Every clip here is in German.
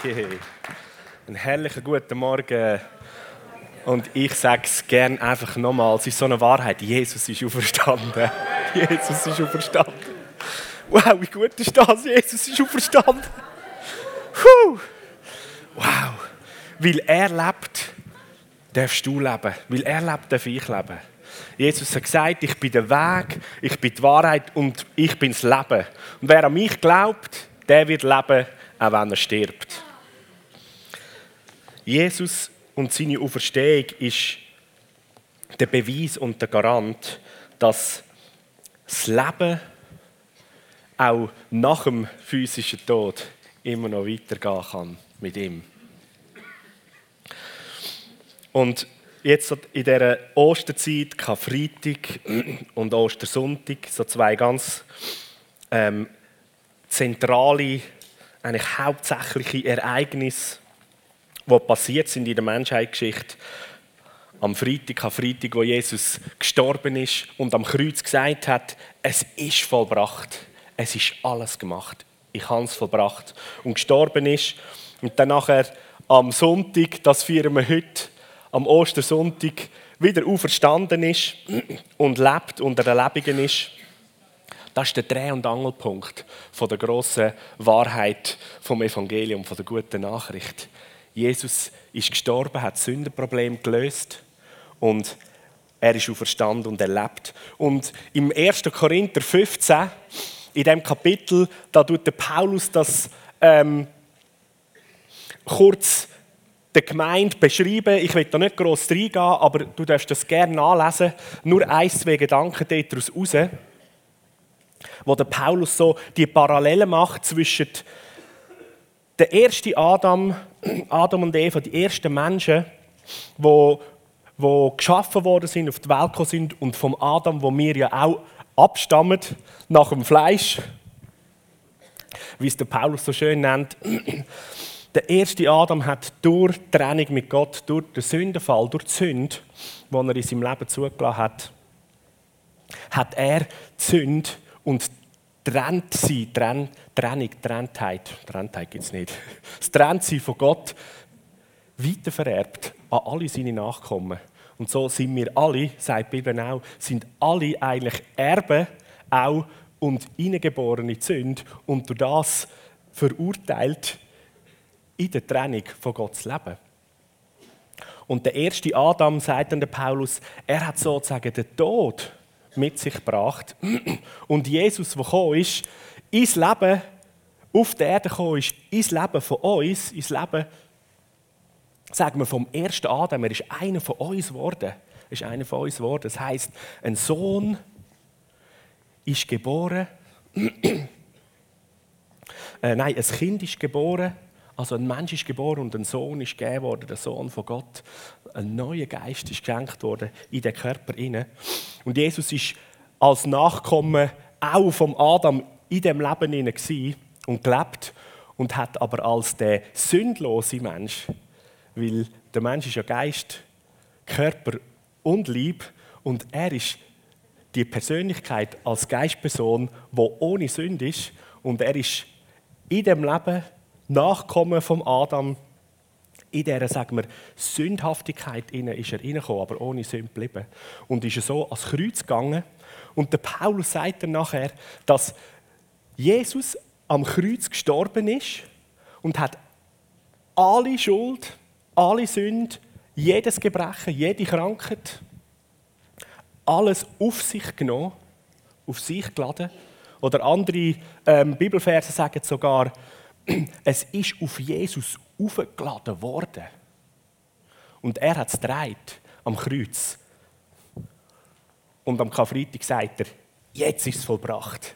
Hey. Einen herrlichen guten Morgen. Und ich sage es gerne einfach nochmal, es ist so eine Wahrheit, Jesus ist auferstanden. Jesus ist auferstanden. Wow, wie gut ist das? Jesus ist auferstanden. Puh. Wow. Weil er lebt, darfst du leben. Weil er lebt, darf ich leben. Jesus hat gesagt, ich bin der Weg, ich bin die Wahrheit und ich bin das Leben. Und wer an mich glaubt, der wird leben, auch wenn er stirbt. Jesus und seine Auferstehung ist der Beweis und der Garant, dass das Leben auch nach dem physischen Tod immer noch weitergehen kann mit ihm. Und jetzt in dieser Osterzeit, Karfreitag und Ostersonntag, so zwei ganz ähm, zentrale, eigentlich hauptsächliche Ereignisse, die passiert sind in der Menschheitsgeschichte. Am Freitag, am Freitag, wo Jesus gestorben ist und am Kreuz gesagt hat, es ist vollbracht. Es ist alles gemacht. Ich habe es vollbracht. Und gestorben ist. Und dann nachher am Sonntag, das feiern wir heute, am Ostersonntag, wieder auferstanden ist und lebt und der Lebenden ist. Das ist der Dreh- und Angelpunkt der grossen Wahrheit vom Evangelium, von der guten Nachricht. Jesus ist gestorben, hat das Sündenproblem gelöst und er ist auferstanden und er lebt. Und im 1. Korinther 15, in dem Kapitel, da tut der Paulus das ähm, kurz der Gemeinde beschreiben. Ich will da nicht gross reingehen, aber du darfst das gerne nachlesen. Nur ein, zwei Gedanken daraus raus, wo der Paulus so die Parallelen macht zwischen der ersten Adam, Adam und Eva, die ersten Menschen, wo, wo geschaffen worden sind, auf die Welt gekommen sind, und vom Adam, wo wir ja auch abstammen, nach dem Fleisch, wie es der Paulus so schön nennt. Der erste Adam hat durch die Trennung mit Gott, durch den Sündenfall, durch die Sünde, die er in seinem Leben zugelassen hat, hat er die Sünde und trennt sie, Trenn, Trennung, Trenntheit, Trenntheit gibt es nicht, das Trenntsein von Gott weitervererbt an alle seine Nachkommen. Und so sind wir alle, sagt die Bibel auch, sind alle eigentlich Erben auch und Eingeborene Sünde und durch das verurteilt in der Trennung von Gottes Leben. Und der erste Adam, sagt dann der Paulus, er hat sozusagen den Tod mit sich gebracht. Und Jesus, der gekommen ist, ins Leben auf der Erde gekommen ist, ins Leben von uns, ins Leben, sagen wir vom ersten Adam, er ist einer von uns geworden. Er ist einer von uns geworden. Das heißt, ein Sohn ist geboren. äh, nein, ein Kind ist geboren. Also ein Mensch ist geboren und ein Sohn ist gegeben worden, der Sohn von Gott. Ein neuer Geist ist geschenkt worden in den Körper inne. Und Jesus ist als Nachkomme auch vom Adam in dem Leben inne und gelebt und hat aber als der sündlose Mensch, weil der Mensch ist ja Geist, Körper und Lieb und er ist die Persönlichkeit als Geistperson, wo ohne Sünde ist und er ist in dem Leben Nachkommen vom Adam in dieser, sagen wir, Sündhaftigkeit inne ist er reingekommen, aber ohne Sünde geblieben. Und ist so ans Kreuz gegangen. Und der Paulus sagt dann nachher, dass Jesus am Kreuz gestorben ist und hat alle Schuld, alle Sünde, jedes Gebrechen, jede Krankheit, alles auf sich genommen, auf sich geladen. Oder andere ähm, Bibelverse sagen sogar, es ist auf Jesus aufgeladen worden. Und er hat es gedreht am Kreuz. Und am Karfreitag sagt er, jetzt ist es vollbracht.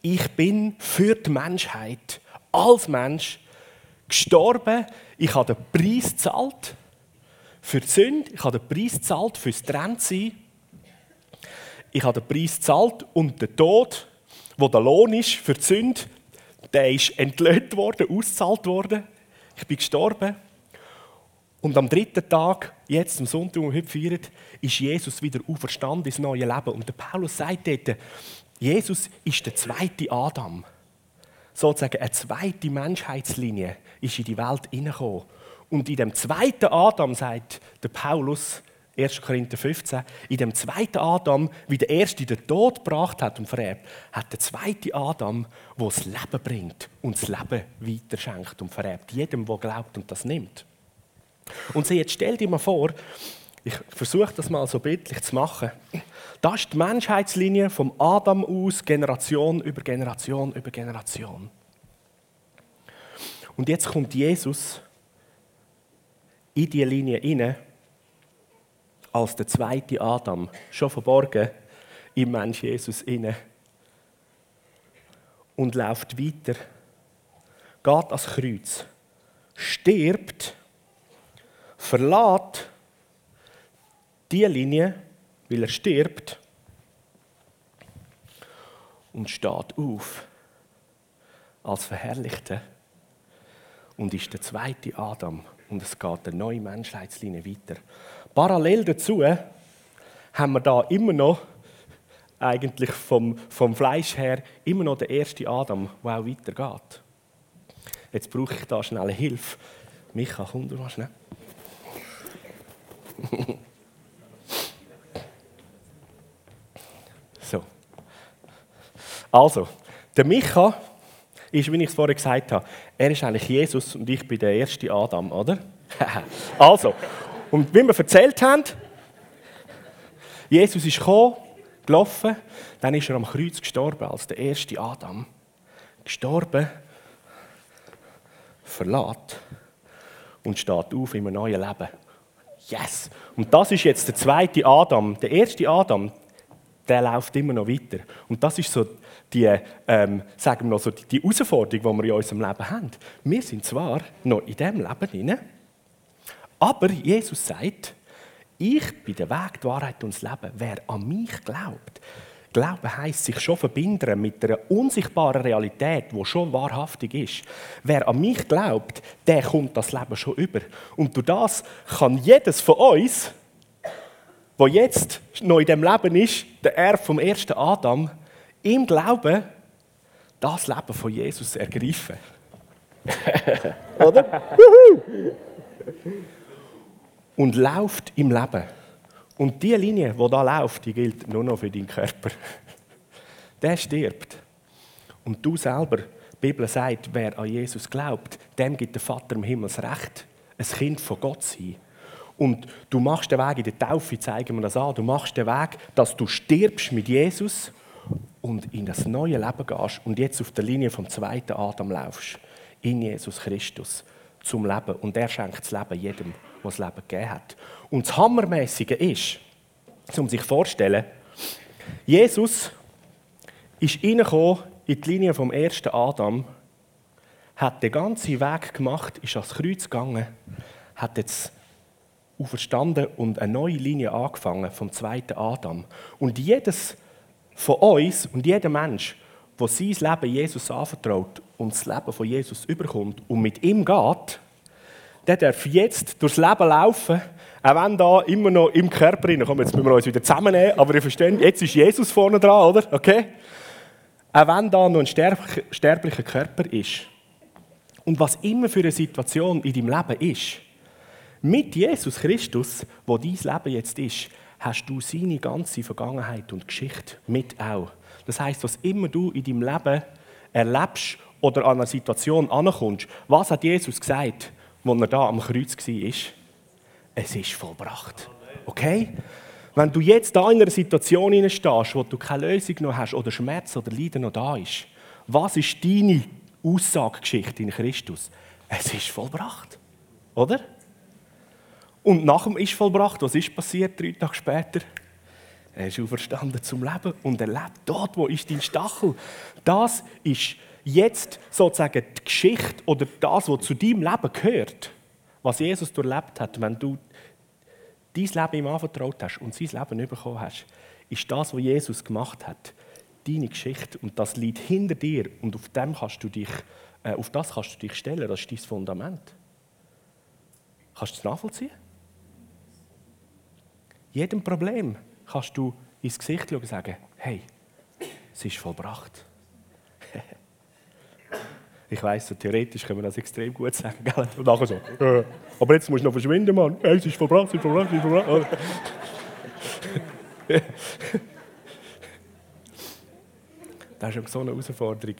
Ich bin für die Menschheit als Mensch gestorben. Ich habe den Preis gezahlt für die Sünde. Ich habe den Preis gezahlt fürs Trennsein. Ich habe den Preis gezahlt und den Tod, wo der Lohn ist für die Sünde, der ist entlöhnt worden, ausgezahlt worden. Ich bin gestorben. Und am dritten Tag, jetzt am Sonntag, den wir heute feiern, ist Jesus wieder auferstanden ins neue Leben. Und der Paulus sagt dort, Jesus ist der zweite Adam. sozusagen eine zweite Menschheitslinie ist in die Welt hineingekommen. Und in dem zweiten Adam, sagt der Paulus, 1. Korinther 15, in dem zweiten Adam, wie der erste den Tod gebracht hat und vererbt, hat der zweite Adam, der das Leben bringt und das Leben weiterschenkt und vererbt. Jedem, der glaubt und das nimmt. Und so jetzt stell dir mal vor, ich versuche das mal so bildlich zu machen. Das ist die Menschheitslinie vom Adam aus, Generation über Generation über Generation. Und jetzt kommt Jesus in diese Linie hinein als der zweite Adam, schon verborgen im Mensch Jesus inne und läuft weiter, geht ans Kreuz, stirbt, verlässt die Linie, weil er stirbt und steht auf als Verherrlichter und ist der zweite Adam und es geht eine neue Menschheitslinie weiter. Parallel dazu haben wir da immer noch, eigentlich vom, vom Fleisch her, immer noch den ersten Adam, der auch weitergeht. Jetzt brauche ich da schnell Hilfe. Micha, komm du mal schnell. so. Also, der Micha ist, wie ich es vorher gesagt habe, er ist eigentlich Jesus und ich bin der erste Adam, oder? also, und wie wir erzählt haben, Jesus ist gekommen, gelaufen, dann ist er am Kreuz gestorben als der erste Adam. Gestorben, verlässt und steht auf in einem neuen Leben. Yes! Und das ist jetzt der zweite Adam. Der erste Adam, der läuft immer noch weiter. Und das ist so die, ähm, sagen wir noch so, die, die Herausforderung, die wir in unserem Leben haben. Wir sind zwar noch in diesem Leben drin, aber Jesus sagt, ich bin der Weg, die Wahrheit und das Leben. Wer an mich glaubt, Glauben heisst sich schon verbinden mit einer unsichtbaren Realität, die schon wahrhaftig ist. Wer an mich glaubt, der kommt das Leben schon über. Und durch das kann jedes von uns, wo jetzt noch in dem Leben ist, der Erb vom ersten Adam, im Glauben das Leben von Jesus ergreifen. Oder? und läuft im Leben. Und die Linie, die da läuft, die gilt nur noch für deinen Körper. Der stirbt. Und du selber, die Bibel sagt, wer an Jesus glaubt, dem gibt der Vater im Himmel das Recht, ein Kind von Gott zu sein. Und du machst den Weg in der Taufe, zeigen wir das an, du machst den Weg, dass du stirbst mit Jesus und in das neue Leben gehst und jetzt auf der Linie vom zweiten Adam laufst. In Jesus Christus zum Leben. Und er schenkt das Leben jedem, der das Leben gegeben hat. Und das Hammermäßige ist, um sich vorzustellen, Jesus ist reingekommen in die Linie vom ersten Adam, hat den ganzen Weg gemacht, ist ans Kreuz gegangen, hat jetzt auferstanden und eine neue Linie angefangen vom zweiten Adam. Und jedes von uns und jeder Mensch, der sein Leben Jesus anvertraut und das Leben von Jesus überkommt und mit ihm geht, der darf jetzt durchs Leben laufen, auch wenn da immer noch im Körper rein, komm, jetzt müssen wir uns wieder zusammennehmen, aber ihr versteht, jetzt ist Jesus vorne dran, oder? Okay? Auch wenn da noch ein sterblicher Körper ist. Und was immer für eine Situation in deinem Leben ist, mit Jesus Christus, wo dein Leben jetzt ist, hast du seine ganze Vergangenheit und Geschichte mit auch. Das heißt, was immer du in deinem Leben erlebst oder an einer Situation ankommst, was hat Jesus gesagt, als er da am Kreuz war? Es ist vollbracht. Okay? Wenn du jetzt da in einer Situation stehst, wo du keine Lösung noch hast oder Schmerz oder Leiden noch da ist, was ist deine Aussagegeschichte in Christus? Es ist vollbracht. Oder? Und nach dem ist vollbracht, was ist passiert drei Tage später? Er ist auferstanden zum Leben und er lebt dort, wo ist dein Stachel. Das ist jetzt sozusagen die Geschichte oder das, was zu deinem Leben gehört, was Jesus durchlebt hat, wenn du dein Leben ihm anvertraut hast und sein Leben bekommen hast, ist das, was Jesus gemacht hat, deine Geschichte und das liegt hinter dir und auf, dem kannst du dich, äh, auf das kannst du dich stellen, das ist dein Fundament. Kannst du das nachvollziehen? Jedem Problem kannst du ins Gesicht schauen und sagen, hey, es ist vollbracht. Ich weiss, so theoretisch können wir das extrem gut sagen, gell? Und nachher so, äh, aber jetzt musst du noch verschwinden, Mann. Hey, es ist verbrannt, es ist verbrannt, es ist verbrannt. das ist so eine Herausforderung.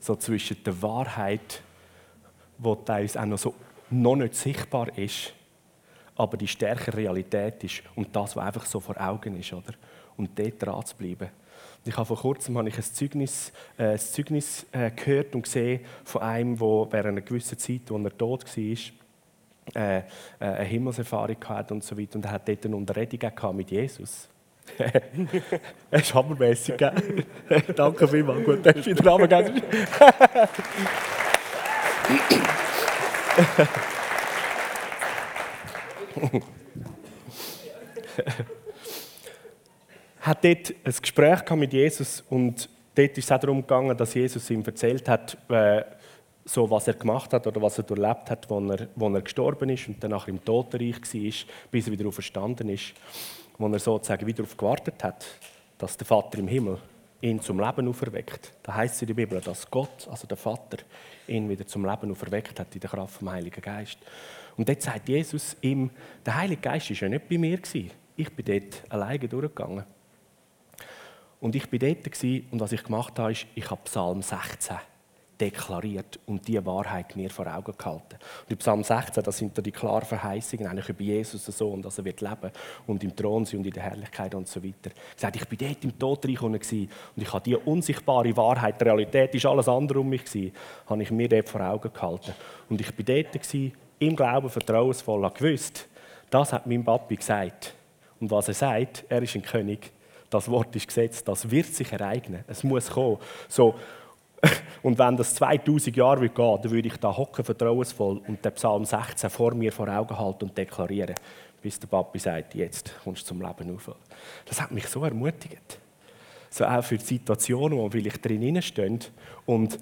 so zwischen der Wahrheit, die uns auch noch so noch nicht sichtbar ist, aber die stärkere Realität ist und das, was einfach so vor Augen ist, oder? Und dort dran zu bleiben. Ich habe vor kurzem habe ich ein Zeugnis, äh, ein Zeugnis äh, gehört und gesehen von einem, der während einer gewissen Zeit, als er tot war, äh, äh, eine Himmelserfahrung hatte und so weiter. Und er hat dort eine Unterredung mit Jesus. Es ist hammermässig, gell? Danke vielmals. Gut, dass du wieder runtergegangen hat dort ein Gespräch mit Jesus und dort ist es auch darum gegangen, dass Jesus ihm erzählt hat, äh, so was er gemacht hat oder was er erlebt hat, als er, er gestorben ist und danach im Totenreich war, bis er wieder auferstanden ist, wo er sozusagen wieder darauf gewartet hat, dass der Vater im Himmel ihn zum Leben auferweckt. Da heißt es in der Bibel, dass Gott, also der Vater, ihn wieder zum Leben auferweckt hat in der Kraft vom Heiligen Geist. Und dort sagt Jesus ihm, der Heilige Geist war ja nicht bei mir. Ich bin dort alleine durchgegangen. Und ich war dort und was ich gemacht habe, ist, ich habe Psalm 16 deklariert und die Wahrheit mir vor Augen gehalten. Und in Psalm 16, das sind da die klaren Verheißungen eigentlich über Jesus so und dass er wird leben und im Thron sein und in der Herrlichkeit und so weiter. Er sagt, ich bin dort im Todreich und ich habe die unsichtbare Wahrheit, die Realität ist alles andere um mich gewesen, habe ich mir dort vor Augen gehalten. Und ich bin dort im Glauben vertrauensvoll, gewusst, das hat mein Papi gesagt. Und was er sagt, er ist ein König das Wort ist gesetzt, das wird sich ereignen. Es muss kommen. So, und wenn das 2000 Jahre gehen, dann würde ich da hocken vertrauensvoll und den Psalm 16 vor mir vor Augen halten und deklarieren, bis der Papi sagt, jetzt kommst du zum Leben auf. Das hat mich so ermutigt. So auch für die Situationen, wo vielleicht drin stehen und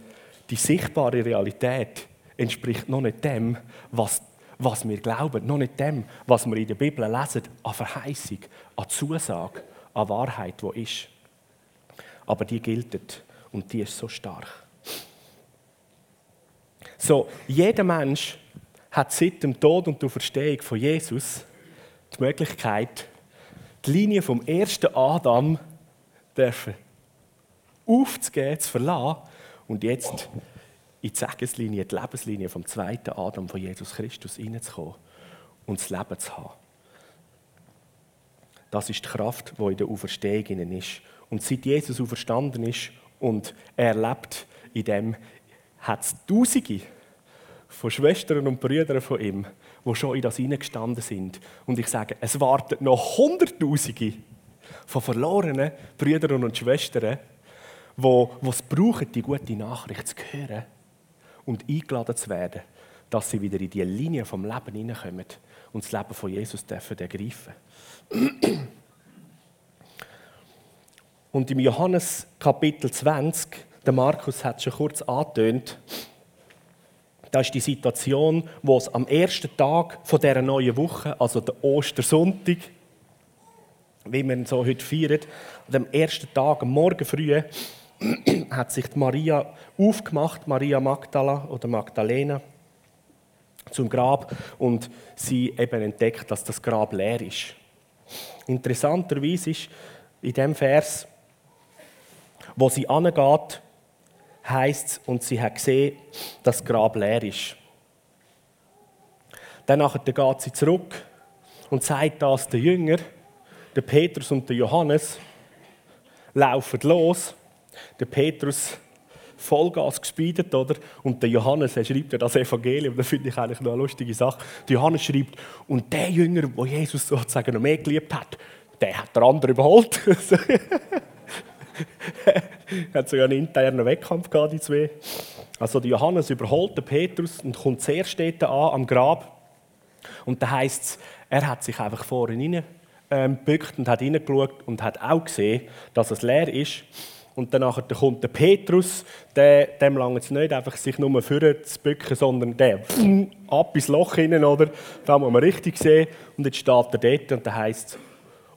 die sichtbare Realität entspricht noch nicht dem, was, was wir glauben, noch nicht dem, was wir in der Bibel lesen, an Verheißung, an Zusage an Wahrheit, wo ist. Aber die gilt und die ist so stark. So, jeder Mensch hat seit dem Tod und der Verstehung von Jesus die Möglichkeit, die Linie vom ersten Adam dürfen aufzugeben, zu verlassen und jetzt in die Segenslinie, die Lebenslinie vom zweiten Adam von Jesus Christus hineinzukommen und das Leben zu haben. Das ist die Kraft, die in der Auferstehung ist. Und seit Jesus auferstanden ist und er lebt in dem, hat es Tausende von Schwestern und Brüdern von ihm, die schon in das hineingestanden sind. Und ich sage, es warten noch Hunderttausende von verlorenen Brüdern und Schwestern, die es brauchen, die gute Nachricht zu hören und eingeladen zu werden, dass sie wieder in die Linie vom Leben hineinkommen und das Leben von Jesus dürfen ergreifen. Und im Johannes Kapitel 20, der Markus hat es schon kurz angetönt, da ist die Situation, wo es am ersten Tag von dieser neuen Woche, also der Ostersonntag, wie wir ihn so heute feiern, am ersten Tag, am Morgen früh, hat sich Maria aufgemacht, Maria Magdala oder Magdalena, zum Grab und sie eben entdeckt, dass das Grab leer ist. Interessanterweise ist in dem Vers, wo sie angeht, heißt es, und sie hat gesehen, dass das Grab leer ist. Dann geht sie zurück und sagt das den Jünger, der Petrus und der Johannes, laufen los. Der Petrus Vollgas gespielt, oder? Und der Johannes er schreibt ja das Evangelium, das finde ich eigentlich noch eine lustige Sache. Der Johannes schreibt, und der Jünger, wo Jesus sozusagen noch mehr geliebt hat, der hat der andere überholt. er hat sogar einen internen Wettkampf gehabt, die zwei. Also der Johannes überholt den Petrus und kommt zuerst dort an, am Grab. Und da heißt es, er hat sich einfach vorne rein ähm, und hat reingeschaut und hat auch gesehen, dass es leer ist. Und dann kommt der Petrus, der, dem langt es nicht einfach, sich nur vorne zu bücken, sondern der ab ins Loch hinein, oder? Da muss man richtig sehen. Und jetzt steht er dort und da heißt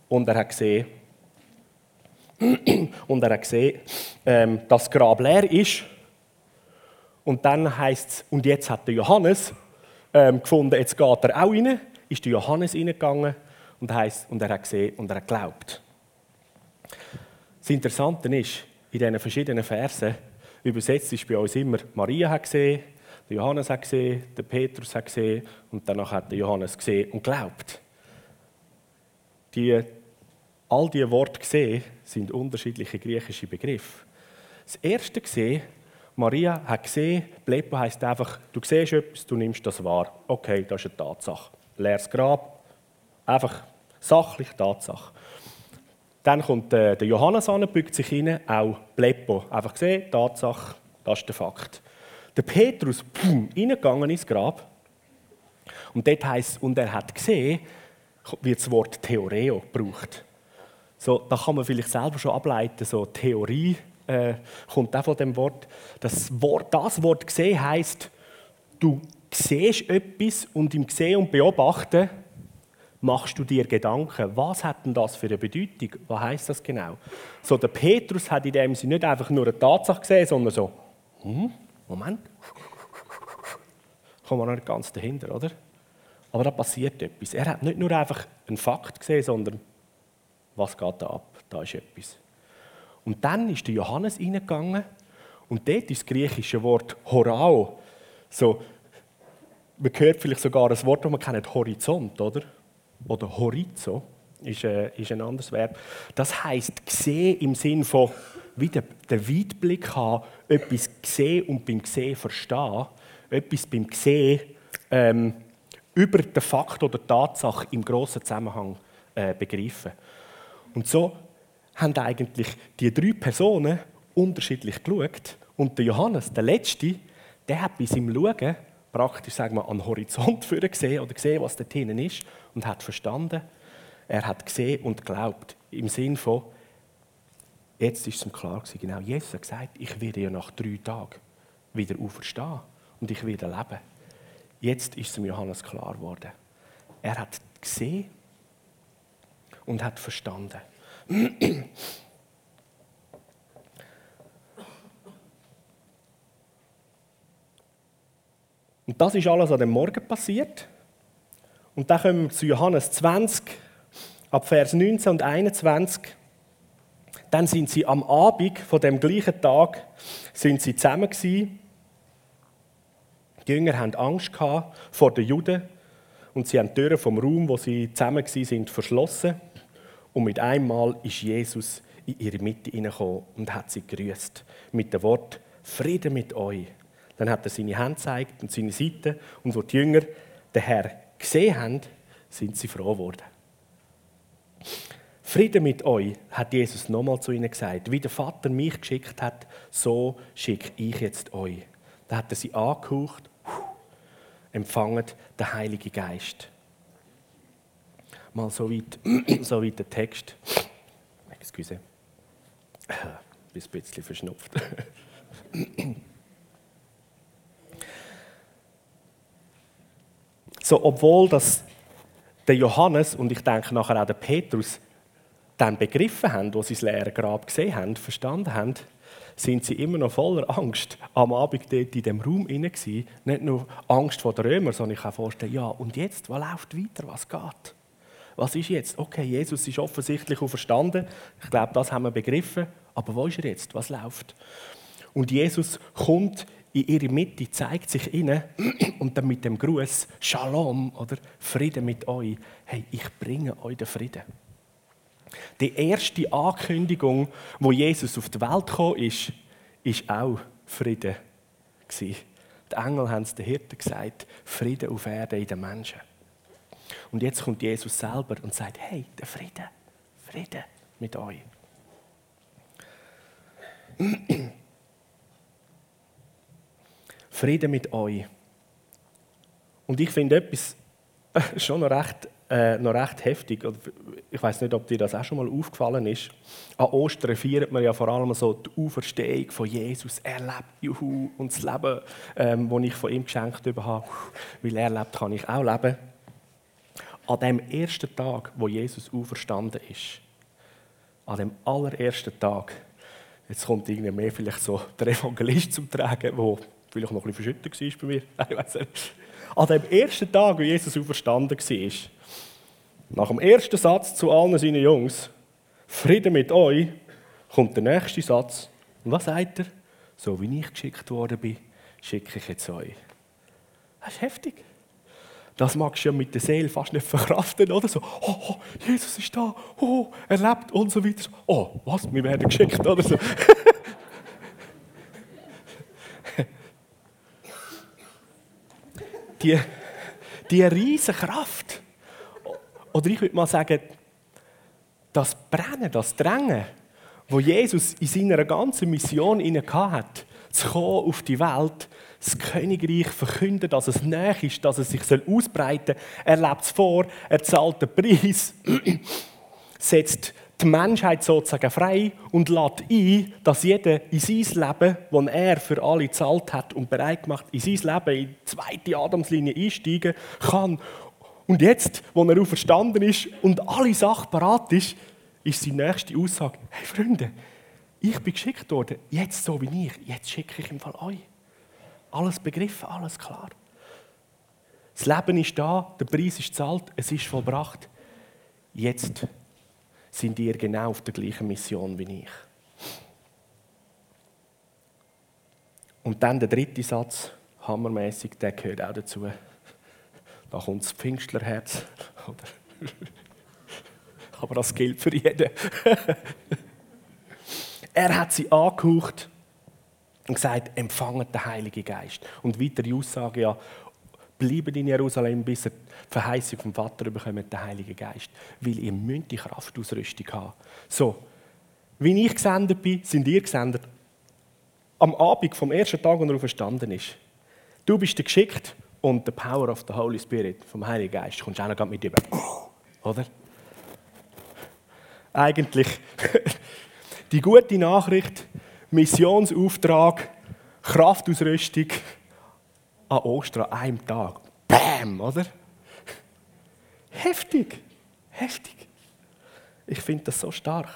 und er hat gesehen, und er hat gesehen, ähm, dass das Grab leer ist. Und dann heißt es, und jetzt hat der Johannes ähm, gefunden, jetzt geht er auch rein, ist der Johannes reingegangen und, heisst, und er hat gesehen und er hat geglaubt. Das Interessante ist, in diesen verschiedenen Versen übersetzt ist bei uns immer, Maria hat gesehen, Johannes hat gesehen, der Petrus hat gesehen und danach hat Johannes gesehen und glaubt. Die, all diese Worte gesehen sind unterschiedliche griechische Begriffe. Das erste gesehen, Maria hat gesehen, Blepo heißt einfach, du siehst etwas, du nimmst das wahr. Okay, das ist eine Tatsache. Leeres Grab, einfach sachlich Tatsache. Dann kommt äh, der Johannes an, bückt sich rein, auch Blepo. Einfach gesehen, Tatsache, das ist der Fakt. Der Petrus, pum, reingegangen ins Grab. Und dort heisst und er hat gesehen, wird das Wort Theoreo gebraucht. So, da kann man vielleicht selber schon ableiten, so Theorie äh, kommt auch von dem Wort. Das Wort, das Wort gesehen heißt, du siehst etwas und im Sehen und Beobachten machst du dir Gedanken, was hat denn das für eine Bedeutung? Was heißt das genau? So, der Petrus hat in dem Sinne nicht einfach nur eine Tatsache gesehen, sondern so, hm, Moment, kommen wir noch nicht ganz dahinter, oder? Aber da passiert etwas. Er hat nicht nur einfach einen Fakt gesehen, sondern was geht da ab? Da ist etwas. Und dann ist der Johannes reingegangen und dort ist das griechische Wort Horao. So, man hört vielleicht sogar ein Wort, das man kennt, Horizont, oder? Oder Horizo ist, äh, ist ein anderes Verb. Das heißt sehen im Sinn von wieder den Weitblick haben, etwas sehen und beim Sehen verstehen, etwas beim Sehen ähm, über den Fakt oder die Tatsache im grossen Zusammenhang äh, begreifen. Und so haben eigentlich die drei Personen unterschiedlich geschaut. Und der Johannes, der Letzte, der hat bei seinem Schauen praktisch sagen wir, an den Horizont gesehen oder gesehen, was da hinten ist und hat verstanden. Er hat gesehen und glaubt. Im Sinn von, jetzt ist es ihm klar gewesen, genau, Jesus hat gesagt, ich werde ja nach drei Tagen wieder auferstehen und ich werde leben. Jetzt ist es Johannes klar geworden. Er hat gesehen und hat verstanden. Und das ist alles an dem Morgen passiert. Und dann kommen wir zu Johannes 20, ab Vers 19 und 21. Dann sind sie am Abend von dem gleichen Tag sind sie zusammen gewesen. Die Jünger hatten Angst vor den Juden und sie haben die Türen vom Raum, wo sie zusammen waren, verschlossen. Und mit einmal ist Jesus in ihre Mitte hineingekommen und hat sie grüßt mit dem Wort Friede mit euch. Dann hat er seine Hand gezeigt und seine Seite. Und wo die Jünger den Herr gesehen haben, sind sie froh geworden. Friede mit euch, hat Jesus nochmal zu ihnen gesagt. Wie der Vater mich geschickt hat, so schicke ich jetzt euch. Da hat er sie angehaucht, empfangen den Heiligen Geist mal so weit, so weit der Text. Excuse. Ich bin ein bisschen verschnupft. So, obwohl das der Johannes und ich denke nachher auch der Petrus dann begriffen haben, wo sie das leere Grab gesehen haben, verstanden haben, sind sie immer noch voller Angst am Abend dort in dem Raum inne Nicht nur Angst vor den Römern, sondern ich kann vorstellen, ja, und jetzt, was läuft weiter, was geht? was ist jetzt? Okay, Jesus ist offensichtlich verstanden. Ich glaube, das haben wir begriffen. Aber wo ist er jetzt? Was läuft? Und Jesus kommt in ihre Mitte, zeigt sich ihnen und dann mit dem Gruß Shalom oder Frieden mit euch. Hey, ich bringe euch den Frieden. Die erste Ankündigung, wo Jesus auf die Welt kam, ist, ist auch Frieden Die Engel haben es den Hirten gesagt: Frieden auf Erde in den Menschen. Und jetzt kommt Jesus selber und sagt, hey, der Friede, Friede mit euch. Friede mit euch. Und ich finde etwas schon noch recht, äh, noch recht heftig. Ich weiß nicht, ob dir das auch schon mal aufgefallen ist. An Ostern feiert man ja vor allem so die Auferstehung von Jesus. Er lebt, juhu, und das Leben, ähm, das ich von ihm geschenkt habe, weil er lebt, kann ich auch leben an dem ersten Tag, wo Jesus auferstanden ist, an dem allerersten Tag, jetzt kommt irgendwie mehr vielleicht so der Evangelist zum Tragen, der vielleicht noch ein bisschen verschüttet war bei mir, ich weiß nicht. An dem ersten Tag, wo Jesus auferstanden war, nach dem ersten Satz zu allen seinen Jungs, Frieden mit euch, kommt der nächste Satz. Und was sagt er? So wie ich geschickt worden bin, schicke ich jetzt euch. Das ist heftig. Das magst du ja mit der Seele fast nicht verkraften, oder? So, oh, oh, Jesus ist da, oh, er lebt und so weiter. Oh, was, wir werden geschickt, oder so. die, die riesige Kraft. Oder ich würde mal sagen, das Brennen, das Drängen, wo Jesus in seiner ganzen Mission hat, zu kommen auf die Welt, das Königreich verkünden, dass es näher ist, dass es sich ausbreiten soll. Er lebt es vor, er zahlt den Preis, setzt die Menschheit sozusagen frei und lädt ein, dass jeder in sein Leben, das er für alle gezahlt hat und bereit gemacht, in sein Leben, in die zweite Adamslinie einsteigen kann. Und jetzt, wo er auferstanden ist und alle Sachen parat ist, ist seine nächste Aussage: Hey Freunde, ich bin geschickt worden, jetzt so wie ich, jetzt schicke ich im Fall euch. Alles begriffen, alles klar. Das Leben ist da, der Preis ist zahlt, es ist vollbracht. Jetzt sind ihr genau auf der gleichen Mission wie ich. Und dann der dritte Satz, hammermäßig, der gehört auch dazu. Da kommt das Pfingstlerherz. Aber das gilt für jeden. er hat sie angehaucht und gesagt, empfangen den Heiligen Geist. Und weiter die Aussage, ja, bleibt in Jerusalem, bis die Verheißung vom Vater bekommt, den Heiligen Geist. Weil ihr müsst die Kraftausrüstung haben. So, wie ich gesendet bin, sind ihr gesendet. Am Abend vom ersten Tag, als er verstanden ist. Du bist geschickt und der Power of the Holy Spirit, vom Heiligen Geist, kommst auch noch mit über. Oder? Eigentlich die gute Nachricht, Missionsauftrag, Kraftausrüstung an Ostern, einem Tag. Bam, oder? Heftig, heftig. Ich finde das so stark.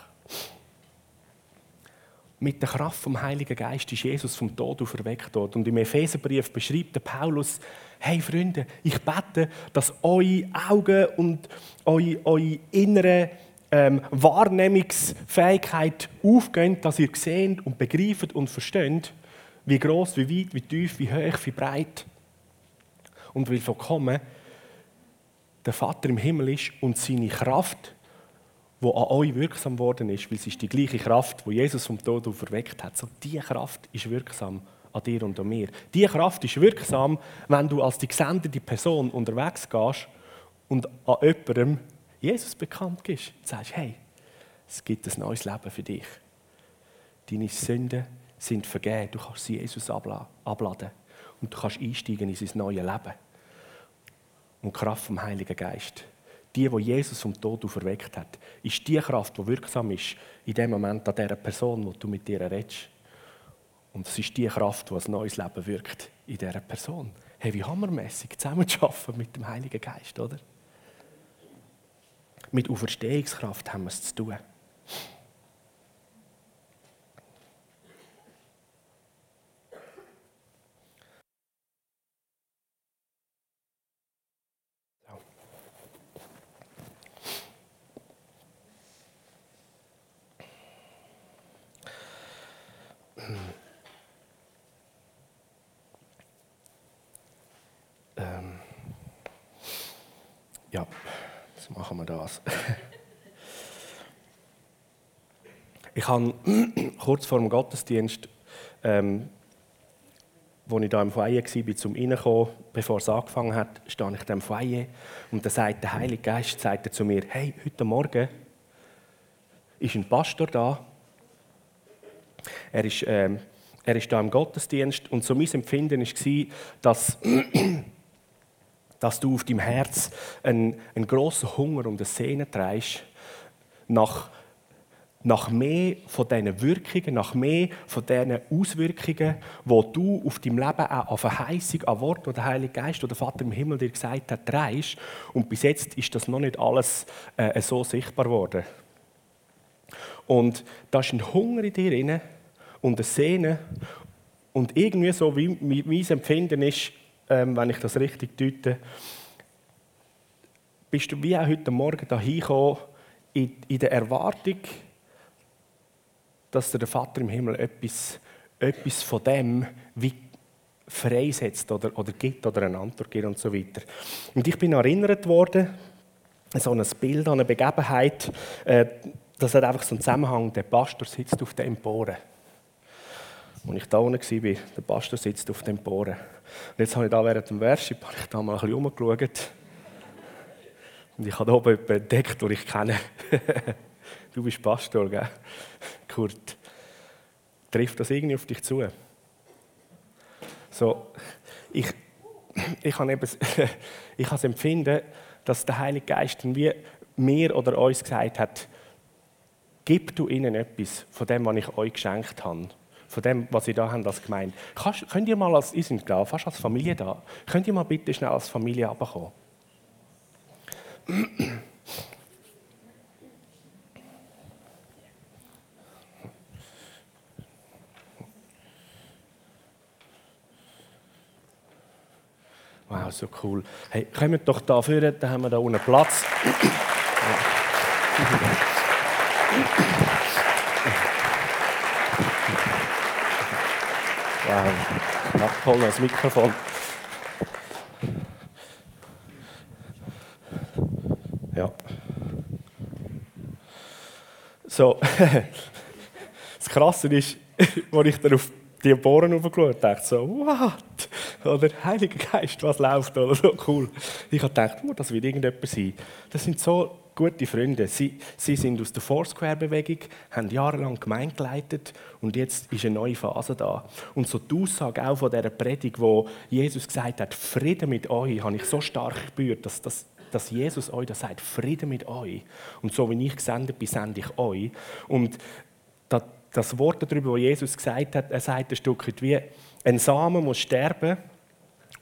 Mit der Kraft vom Heiligen Geist ist Jesus vom Tod auferweckt worden. Und im Epheserbrief beschreibt der Paulus, hey Freunde, ich bete, dass eure Augen und eure, eure innere ähm, Wahrnehmungsfähigkeit aufgehen, dass ihr seht und begreift und versteht, wie groß, wie weit, wie tief, wie hoch, wie breit und wie vollkommen der Vater im Himmel ist und seine Kraft, wo an euch wirksam worden ist, weil es ist die gleiche Kraft, wo Jesus vom Tod auferweckt hat. So die Kraft ist wirksam an dir und an mir. Die Kraft ist wirksam, wenn du als die gesendete Person unterwegs gehst und an jemandem Jesus bekannt gibst. Und sagst, hey, es gibt ein neues Leben für dich. Deine Sünden sind vergeben. Du kannst sie Jesus abladen. Und du kannst einsteigen in sein neues Leben. Und die Kraft vom Heiligen Geist, die, wo Jesus vom Tod auferweckt hat, ist die Kraft, die wirksam ist in dem Moment an dieser Person, wo du mit ihr redest. Und es ist die Kraft, die ein neues Leben wirkt in dieser Person. Hey, wie hammermäßig zusammenzuarbeiten mit dem Heiligen Geist, oder? Mit Auferstehungskraft haben wir es zu tun. Das. Ich habe kurz vor dem Gottesdienst, ähm, ich da im Foyer war, zum Reinkommen, bevor es angefangen hat, stehe ich im Foyer und da sagt der Heilige Geist sagt zu mir, hey, heute Morgen ist ein Pastor da. Er ist, ähm, er ist da im Gottesdienst und so mein Empfinden war, dass dass du auf deinem Herz einen, einen grossen Hunger und eine Sehne trägst nach, nach mehr von diesen Wirkungen, nach mehr von diesen Auswirkungen, wo du auf deinem Leben auch an Verheißung, an Wort, das der Heilige Geist oder der Vater im Himmel dir gesagt hat, trägst. Und bis jetzt ist das noch nicht alles äh, so sichtbar geworden. Und da ist ein Hunger in dir drin und eine Sehne. Und irgendwie so, wie mein Empfinden ist, ähm, wenn ich das richtig deute, bist du wie auch heute Morgen da hingekommen, in, in der Erwartung, dass dir der Vater im Himmel etwas, etwas von dem wie freisetzt oder, oder gibt oder eine Antwort gibt und so weiter. Und ich bin erinnert worden, so ein Bild, eine Begebenheit, äh, das hat einfach so einen Zusammenhang, der Pastor sitzt auf der Empore. Als ich da unten war, der Pastor sitzt auf der Empore. Und jetzt habe ich da während dem Worship ich da mal ein bisschen umgeschaut. Und ich habe oben jemanden entdeckt, den ich kenne. du bist Pastor, gell? Kurt. Trifft das irgendwie auf dich zu? So, ich, ich habe eben, ich habe das Empfinden, dass der Heilige Geist wie mir oder uns gesagt hat, gib du ihnen etwas von dem, was ich euch geschenkt habe. Von dem, was ihr da habt als Gemeinde. Kannst, könnt ihr mal als, ihr seid da, fast als Familie da, könnt ihr mal bitte schnell als Familie runterkommen? Wow, so cool. Hey, kommt doch da vorne, dann haben wir da unten Platz. Wow, ja, das Mikrofon. Ja. So, das Krasse ist, als ich dann auf die Bohren hochgeschaut dachte so, what? Oder Heiliger Geist, was läuft? Oder so cool. Ich habe gedacht, oh, das wird irgendjemand sein. Das sind so gute Freunde. Sie, sie sind aus der Foursquare-Bewegung, haben jahrelang Gemeinde geleitet und jetzt ist eine neue Phase da. Und so die Aussage auch von dieser Predigt, wo Jesus gesagt hat, Frieden mit euch, habe ich so stark gespürt, dass, dass, dass Jesus euch das sagt, Frieden mit euch. Und so wie ich gesendet bin, sende ich euch. Und das, das Wort darüber, wo Jesus gesagt hat, er sagt ein Stück wie, ein Samen muss sterben,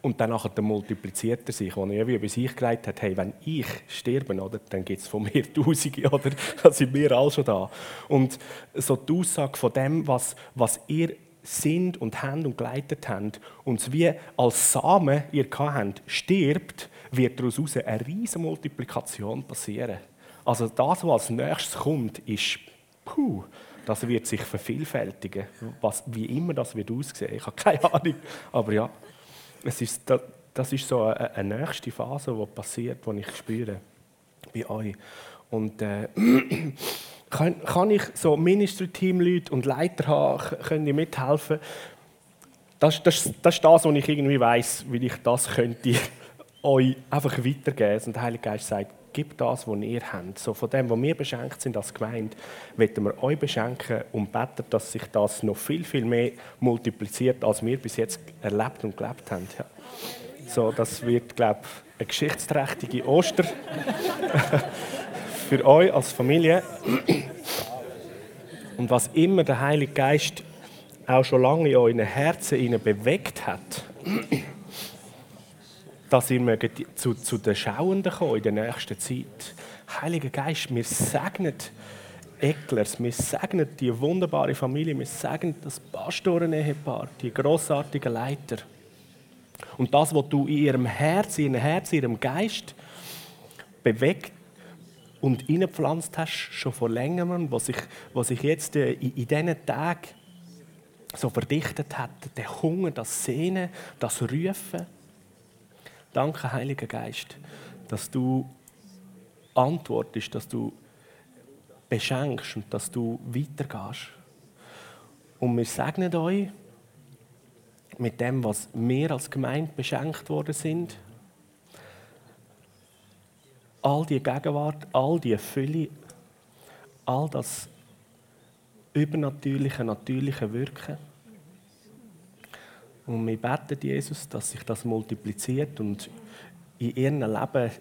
und dann nachher multipliziert er sich, als er wie über sich gelegt hat, hey, wenn ich sterbe, oder, dann gibt es von mir Tausende, oder? Dann sind wir alle schon da. Und so die Aussage von dem, was, was ihr sind und habt und geleitet habt, und wie als Samen ihr habt, stirbt, wird daraus eine riesige Multiplikation passieren. Also das, was als nächstes kommt, ist, puh, das wird sich vervielfältigen. Was, wie immer das wird aussehen. Ich habe keine Ahnung, aber ja es ist, das ist so eine, eine nächste Phase, die passiert, die ich spüre bei euch. Und äh, kann, kann ich so Ministry-Team-Leute und Leiter haben, können die mithelfen? Das, das, das ist das, was ich irgendwie weiß, wie ich das könnte euch einfach weitergeben. Und der Heilige Geist sagt, gib das, was ihr habt. So von dem, was wir beschenkt sind als Gemeinde, wollen wir euch beschenken und beten, dass sich das noch viel, viel mehr multipliziert, als wir bis jetzt erlebt und gelebt haben. Ja. So, das wird, glaube ich, eine geschichtsträchtige Oster für euch als Familie. Und was immer der Heilige Geist auch schon lange in euren Herzen bewegt hat, dass ihr zu, zu den Schauenden kommen in der nächsten Zeit. Heiliger Geist, wir segnen Ecklers, wir segnen die wunderbare Familie, wir segnen das Pastoren-Ehepaar, die grossartigen Leiter. Und das, was du in ihrem Herz, in ihrem Herz, in ihrem Geist bewegt und eingepflanzt hast, schon vor längerem, was sich, was sich jetzt äh, in, in diesen Tagen so verdichtet hat, der Hunger, das Sehnen, das Rufen, Danke, Heiliger Geist, dass du antwortest, dass du beschenkst und dass du weitergehst. Und wir segnen euch mit dem, was wir als Gemeinde beschenkt worden sind. All die Gegenwart, all die Fülle, all das übernatürliche, natürliche Wirken. Und wir beten, Jesus, dass sich das multipliziert und in ihrem Leben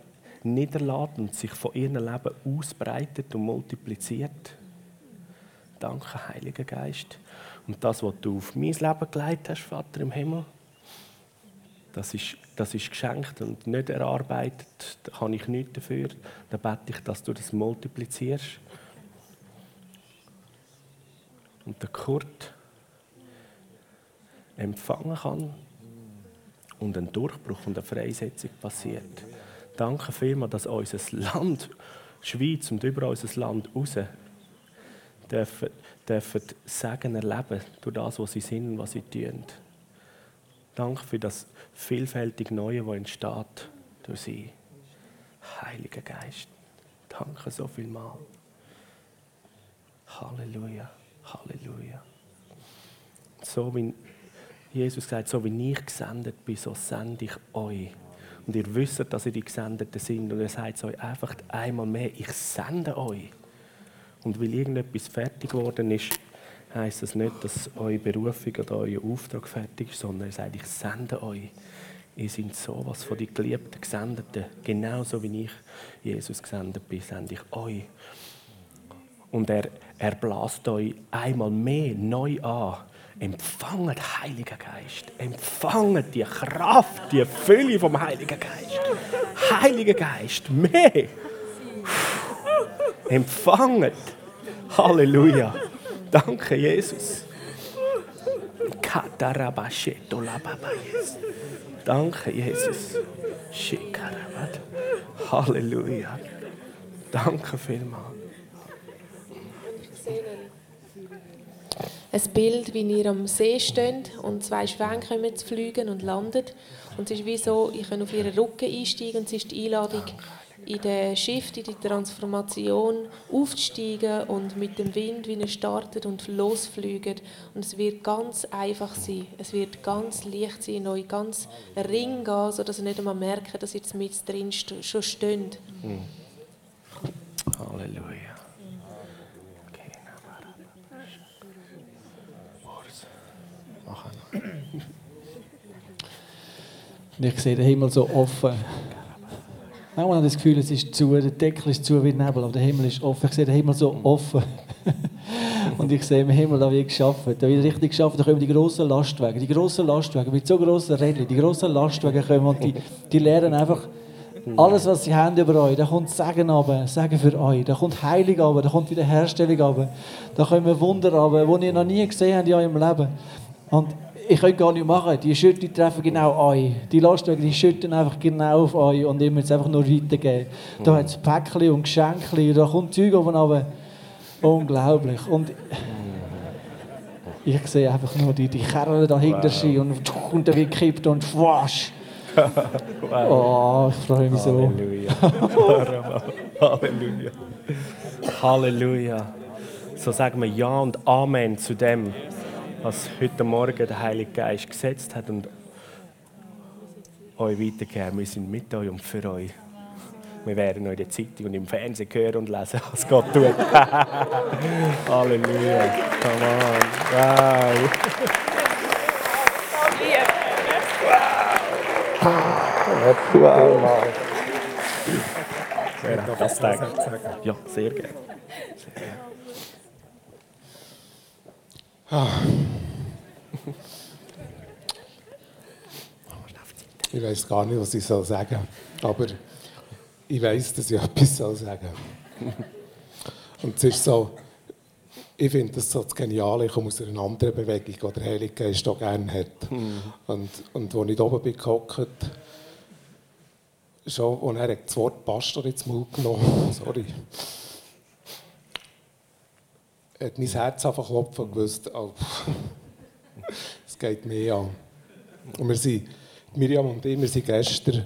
niederlässt und sich von ihrem Leben ausbreitet und multipliziert. Danke, Heiliger Geist. Und das, was du auf mein Leben geleitet hast, Vater im Himmel, das ist, das ist geschenkt und nicht erarbeitet. Da kann ich nichts dafür. Da bete ich, dass du das multiplizierst. und der Kurt empfangen kann und ein Durchbruch und eine Freisetzung passiert. Danke vielmals, dass unser Land, Schweiz und über unser Land raus dürfen, dürfen Segen erleben durch das, was sie sind und was sie tun. Danke für das vielfältig Neue, das entsteht durch sie. Heiliger Geist, danke so viel mal. Halleluja, Halleluja. So wie Jesus sagt, so wie ich gesendet bin, so sende ich euch. Und ihr wisst, dass ihr die Gesendeten sind. Und er sagt es euch einfach einmal mehr, ich sende euch. Und weil irgendetwas fertig geworden ist, heisst das nicht, dass eure Berufung oder euer Auftrag fertig ist, sondern er sagt, ich sende euch. Ihr seid sowas von den geliebten Gesendeten. Genauso wie ich Jesus gesendet bin, sende ich euch. Und er, er bläst euch einmal mehr neu an. Empfanget Heiliger Geist. Empfanget die Kraft, die Fülle vom Heiligen Geist. Heiliger Geist, mehr. Empfanget. Halleluja. Danke, Jesus. Danke, Jesus. Halleluja. Danke vielmals. Ein Bild, wie ihr am See steht und zwei Schwäne kommen zu fliegen und landen. Und es ist wie so, ich kann auf ihren Rücken einsteigen und es ist die Einladung, in den Shift, in die Transformation aufzusteigen und mit dem Wind, wie er startet und losfliegen. Und es wird ganz einfach sein. Es wird ganz leicht sein, in euch ganz ring gehen, sodass ihr nicht einmal merkt, dass ihr jetzt mit drin schon steht. Mhm. Halleluja. Und ich sehe den Himmel so offen. Manchmal habe ich das Gefühl, es ist zu, der Deckel ist zu wie Nebel, aber der Himmel ist offen. Ich sehe den Himmel so offen. und ich sehe im Himmel, da wird geschafft. Da wird richtig geschafft. Da kommen die grossen Lastwagen. Die grossen Lastwagen mit so grossen Rädern. Die grossen Lastwagen kommen und die, die lernen einfach alles, was sie haben über euch. Da kommt Segen runter, Segen für euch. Da kommt Heilung runter, da kommt Wiederherstellung runter. Da kommen Wunder runter, die ihr noch nie gesehen habt in eurem Leben. Und ich könnte gar nicht machen. Die Schütte treffen genau euch. Die Lastwagen die schütten einfach genau auf euch und ihr müsst es einfach nur weitergeben. Mhm. Da hat es Päckchen und Geschenke, da kommt Zeug oben runter. Unglaublich. Und ich sehe einfach nur die, die Kerle dahinter wow. und, und wird gekippt und wasch. wow. Oh, ich freue mich so. Halleluja. Halleluja. Halleluja. So sagen wir Ja und Amen zu dem was heute Morgen der Heilige Geist gesetzt hat und euch weitergeben. Wir sind mit euch und für euch. Wir werden euch in der Zeitung und im Fernsehen hören und lesen, was Gott tut. Halleluja. Come on. Wow. Wow. wow. Wer hat das gedacht? Ja, sehr gerne. Sehr gerne. Ich weiß gar nicht, was ich soll sagen soll, aber ich weiß, dass ich etwas soll sagen Und es ist so, ich finde das so das Geniale, ich komme aus einer anderen Bewegung, die der Heilige Geist auch gerne hat. Mhm. Und, und als ich oben bin gehockt, schon, und er hat das Wort Pastor ins Mund genommen, sorry, hat mein Herz einfach klopfen und gewusst, oh, es geht mir an. Und wir sind, Miriam und ich, wir sind gestern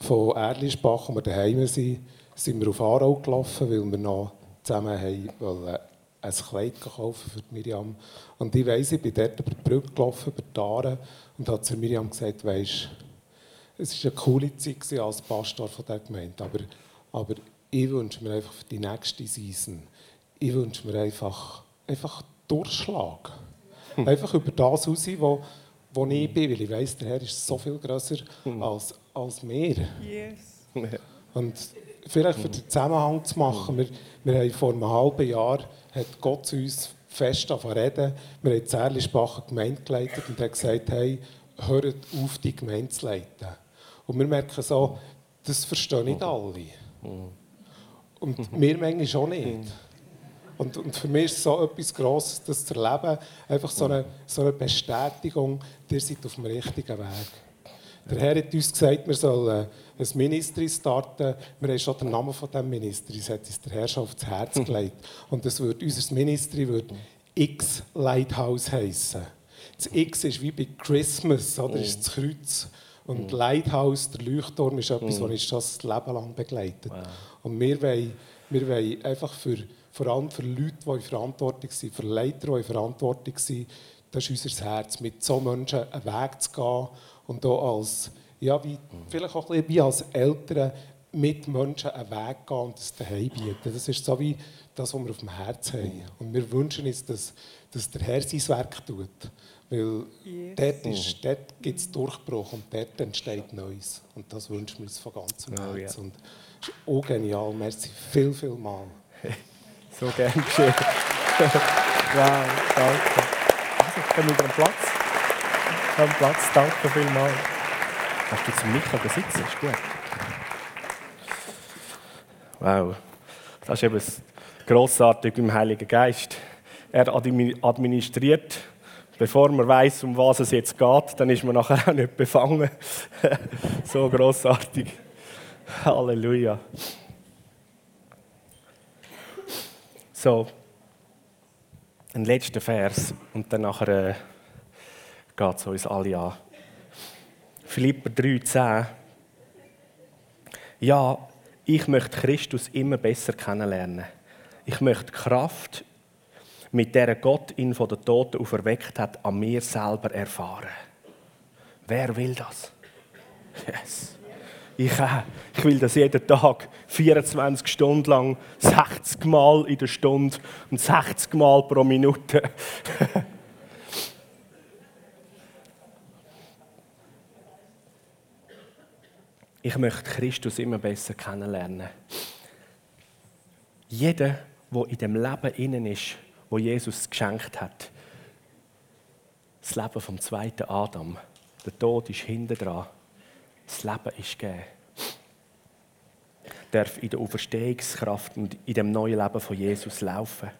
von Erlischbach, wo wir daheim sind, sind wir auf Aarau gelaufen, weil wir noch zusammen haben ein Kleid kaufen für Miriam. Und ich weiss, ich bin dort über die Brücke gelaufen, über die Aare, und habe zu Miriam gesagt, weisst, es war eine coole Zeit als Pastor von dieser Gemeinde, aber, aber ich wünsche mir einfach für die nächste Season, ich wünsche mir einfach, einfach Durchschlag. Einfach über das raus, wo, wo ich bin, weil ich weiss, der Herr ist so viel grösser hm. als, als wir. Yes. Und vielleicht für den Zusammenhang zu machen, wir, wir haben vor einem halben Jahr hat Gott zu uns fest reden. Wir haben Zerlisbacher Gemeinde geleitet und haben gesagt, hey, hört auf, die Gemeinde zu leiten. Und wir merken so, das verstehen nicht alle. Hm. Und wir manchmal auch nicht. Und, und für mich ist so etwas Grosses, das zu erleben, einfach so eine, so eine Bestätigung, ihr seid auf dem richtigen Weg. Der Herr hat uns gesagt, wir sollen ein Ministry starten. Wir haben schon den Namen von diesem Ministry, das hat uns der Herr schon aufs Herz gelegt. Und das wird, unser Ministry wird X Lighthouse heißen. Das X ist wie bei Christmas, oder? ist das Kreuz. Und Lighthouse, der Leuchtturm, ist etwas, was uns schon das Leben lang begleitet. Und wir wollen, wir wollen einfach für, vor allem für Leute, die in Verantwortung sind, für Leiter, die in Verantwortung sind, das ist unser Herz, mit so Menschen einen Weg zu gehen und auch als, ja, wie, vielleicht auch ein bisschen wie als Eltern mit Menschen einen Weg gehen und das daheim bieten. Das ist so wie das, was wir auf dem Herz haben. Und wir wünschen uns, dass, dass der Herr sein Werk tut. Weil yes. dort, ist, dort gibt es Durchbruch und dort entsteht Neues. Und das wünschen wir uns von ganzem oh, Herzen. Und das ist auch genial. Merci viel, viel mal. so gern geschehen. wow, danke. Also, kommen wir am Platz. Am Platz, danke vielmals. Hast du zum Michael sitzen? Ist gut. Wow. Das ist eben grossartig im Heiligen Geist. Er administriert bevor man weiß, um was es jetzt geht, dann ist man nachher auch nicht befangen. so großartig. Halleluja. So, ein letzter Vers und dann äh, geht es uns alle an. Philipper 3,10 Ja, ich möchte Christus immer besser kennenlernen. Ich möchte Kraft mit der Gott ihn von den Toten auferweckt hat, an mir selber erfahren. Wer will das? Yes. Ich, äh, ich will das jeden Tag, 24 Stunden lang, 60 Mal in der Stunde und 60 Mal pro Minute. ich möchte Christus immer besser kennenlernen. Jeder, der in dem Leben innen ist, wo Jesus geschenkt hat. Das Leben vom zweiten Adam. Der Tod ist hinten dran. Das Leben ist gegeben. Darf in der Auferstehungskraft und in dem neuen Leben von Jesus laufen.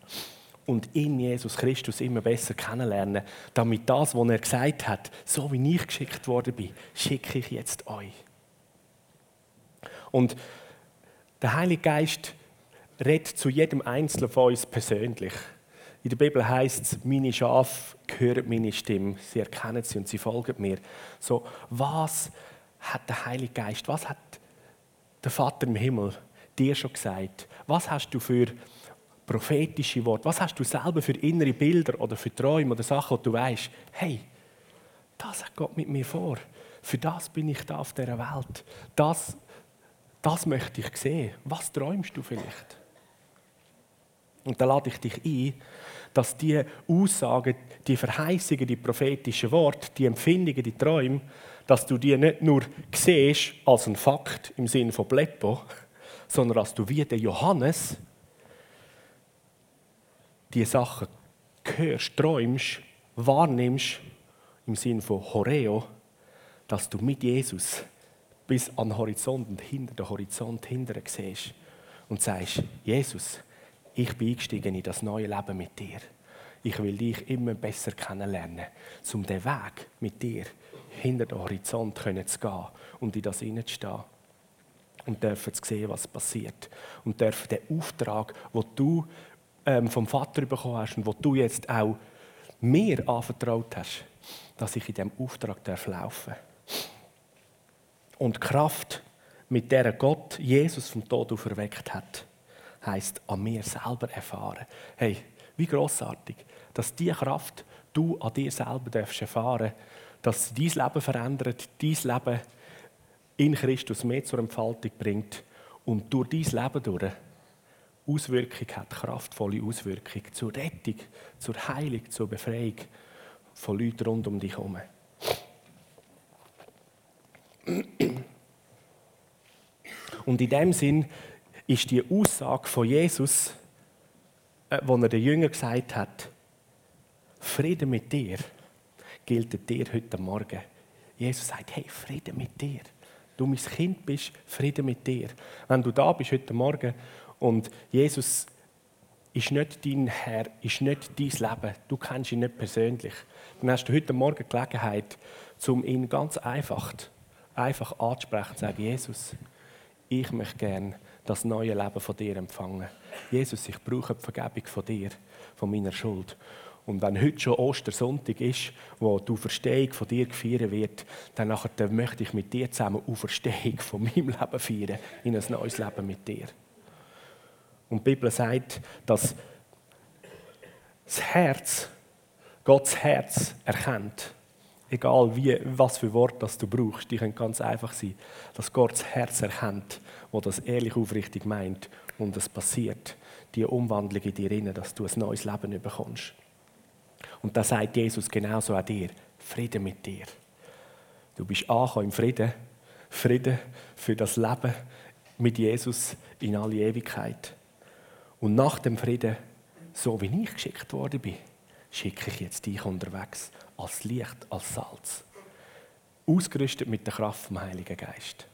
Und in Jesus Christus immer besser kennenlernen, damit das, was er gesagt hat, so wie ich geschickt worden bin, schicke ich jetzt euch. Und der Heilige Geist redet zu jedem Einzelnen von uns persönlich. In der Bibel heißt es, meine Schafe hören meine Stimme, sie erkennen sie und sie folgen mir. So, was hat der Heilige Geist, was hat der Vater im Himmel dir schon gesagt? Was hast du für prophetische Worte? Was hast du selber für innere Bilder oder für Träume oder Sachen, wo du weißt, hey, das hat Gott mit mir vor. Für das bin ich da auf dieser Welt. Das, das möchte ich sehen. Was träumst du vielleicht? Und da lade ich dich ein, dass die Aussagen, die Verheißungen, die prophetischen Worte, die Empfindungen, die Träume, dass du die nicht nur siehst als ein Fakt im Sinne von Bleppo, sondern dass du wie der Johannes die Sachen hörst, träumst, wahrnimmst im Sinne von Horeo, dass du mit Jesus bis an den Horizont und hinter den Horizont hinterher siehst und sagst, Jesus, ich bin eingestiegen in das neue Leben mit dir. Ich will dich immer besser kennenlernen, um den Weg mit dir hinter den Horizont zu gehen und in das hineinzustehen. Und dürfen zu sehen, was passiert. Und dürfen den Auftrag, den du ähm, vom Vater bekommen hast und den du jetzt auch mir anvertraut hast, dass ich in diesem Auftrag darf laufen Und die Kraft, mit der Gott Jesus vom Tod auferweckt hat, heißt an mir selber erfahren. Hey, wie großartig, dass diese Kraft du an dir selber darfst erfahren, dass dein Leben verändert, dein Leben in Christus mehr zur Entfaltung bringt und durch dein Leben durch Auswirkung hat, kraftvolle Auswirkung zur Rettung, zur Heilung, zur Befreiung von Leuten rund um dich herum. Und in dem Sinn ist die Aussage von Jesus, äh, wo er den Jüngern gesagt hat, Frieden mit dir, gilt dir heute Morgen. Jesus sagt, hey, Frieden mit dir. Du mein Kind bist, Frieden mit dir. Wenn du da bist heute Morgen und Jesus ist nicht dein Herr, ist nicht dein Leben. Du kennst ihn nicht persönlich. Dann hast du heute Morgen Gelegenheit, um ihn ganz einfach, einfach anzusprechen und zu sagen, Jesus, ich möchte gerne das neue Leben von dir empfangen. Jesus, ich brauche die Vergebung von dir, von meiner Schuld. Und wenn heute schon Ostersonntag ist, wo die Auferstehung von dir gefeiert wird, dann, möchte ich mit dir zusammen Auferstehung von meinem Leben feiern, in ein neues Leben mit dir. Und die Bibel sagt, dass das Herz, Gottes Herz erkennt, egal wie, was für Wort das du brauchst, die können ganz einfach sein, dass Gottes Herz erkennt, wo das ehrlich aufrichtig meint und es passiert, die Umwandlung in dir rein, dass du ein neues Leben bekommst. Und da sagt Jesus genauso an dir, Frieden mit dir. Du bist angekommen im Frieden, Frieden für das Leben mit Jesus in alle Ewigkeit. Und nach dem Frieden, so wie ich geschickt worden bin, schicke ich jetzt dich unterwegs als Licht, als Salz. Ausgerüstet mit der Kraft vom Heiligen Geist.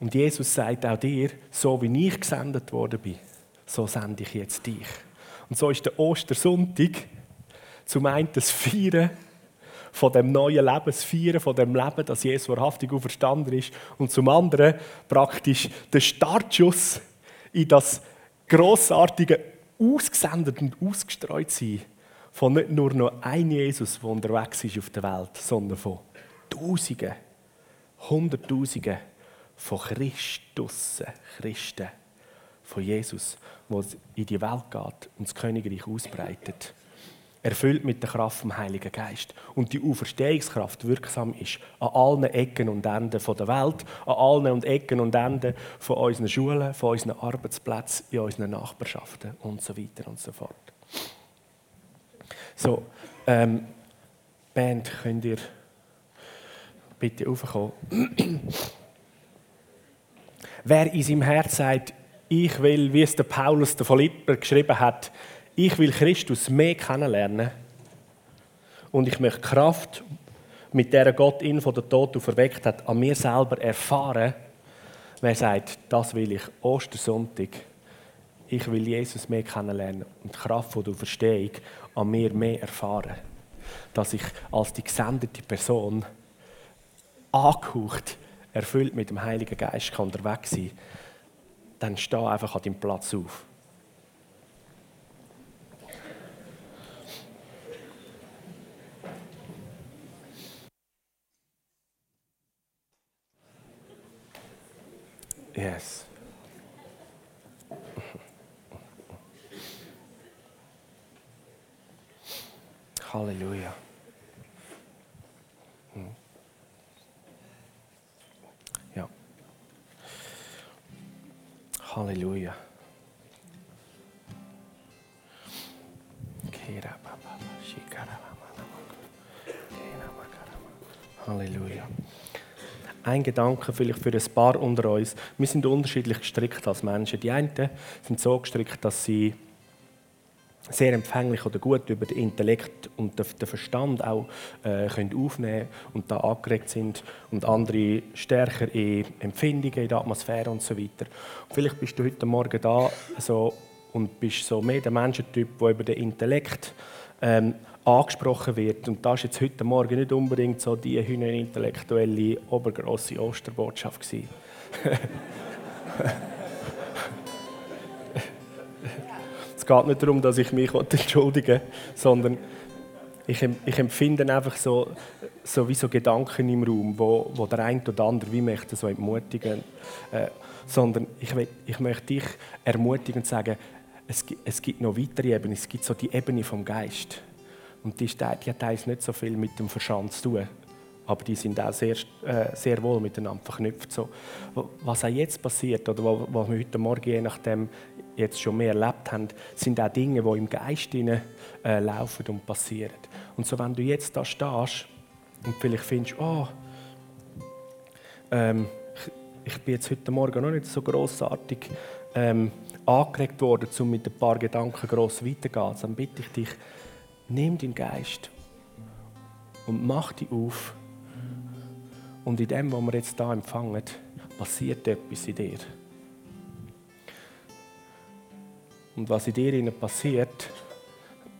Und Jesus sagt auch dir, so wie ich gesendet worden bin, so sende ich jetzt dich. Und so ist der Ostersonntag zum einen das Feiern von dem neuen Leben, das Feiern von dem Leben, das Jesus wahrhaftig auferstanden ist, und zum anderen praktisch der Startschuss in das grossartige ausgesendet und ausgestreut sein von nicht nur noch einem Jesus, der unterwegs ist auf der Welt, sondern von Tausenden, Hunderttausenden von Christussen, Christen, von Jesus, der in die Welt geht und das Königreich ausbreitet. Erfüllt mit der Kraft vom Heiligen Geist. Und die Auferstehungskraft wirksam ist an allen Ecken und Enden der Welt, an allen Ecken und Enden von unseren Schulen, von unseren Arbeitsplätzen, in unseren Nachbarschaften und so weiter und so fort. So, ähm, Band, könnt ihr bitte aufkommen? Wer in seinem Herz sagt, ich will, wie es der Paulus der Philipper geschrieben hat, ich will Christus mehr kennenlernen und ich möchte Kraft, mit der Gott ihn von der Tod verweckt hat, an mir selber erfahren. Wer sagt, das will ich Ostersonntag, ich will Jesus mehr kennenlernen und die Kraft von der Verstehung an mir mehr erfahren. Dass ich als die gesendete Person angehaucht, erfüllt mit dem Heiligen Geist kann unterwegs sein, dann steh einfach an deinem Platz auf. Yes. Halleluja. Halleluja. Halleluja ein Gedanke vielleicht für ein paar unter uns. Wir sind unterschiedlich gestrickt als Menschen. Die einen sind so gestrickt, dass sie sehr empfänglich oder gut über den Intellekt und den Verstand auch äh, können aufnehmen und da angeregt sind und andere stärker in Empfindungen, in der Atmosphäre und so weiter. Und vielleicht bist du heute Morgen da so, und bist so mehr der Menschentyp, der über den Intellekt ähm, angesprochen wird. Und das war jetzt heute Morgen nicht unbedingt so die intellektuelle, obergrosse Osterbotschaft. geht nicht darum, dass ich mich entschuldige, sondern ich, ich, empfinde einfach so, so wie so Gedanken im Raum, wo, wo der eine oder andere wie möchte so entmutigen, äh, sondern ich, ich möchte dich ermutigen und sagen, es, es gibt noch weitere Ebenen, es gibt so die Ebene vom Geist. Und die, die hat eins nicht so viel mit dem Verstand zu tun. Aber die sind auch sehr, äh, sehr wohl miteinander verknüpft. So, was auch jetzt passiert, oder was wir heute Morgen je nachdem jetzt schon mehr erlebt haben, sind auch Dinge, die im Geist hinein, äh, laufen und passieren. Und so, wenn du jetzt da stehst und vielleicht findest, oh, ähm, ich, ich bin jetzt heute Morgen noch nicht so grossartig ähm, angeregt worden, um mit ein paar Gedanken gross weiterzugehen, dann bitte ich dich, nimm deinen Geist und mach dich auf. Und in dem, was wir jetzt hier empfangen, passiert etwas in dir. Und was in dir passiert,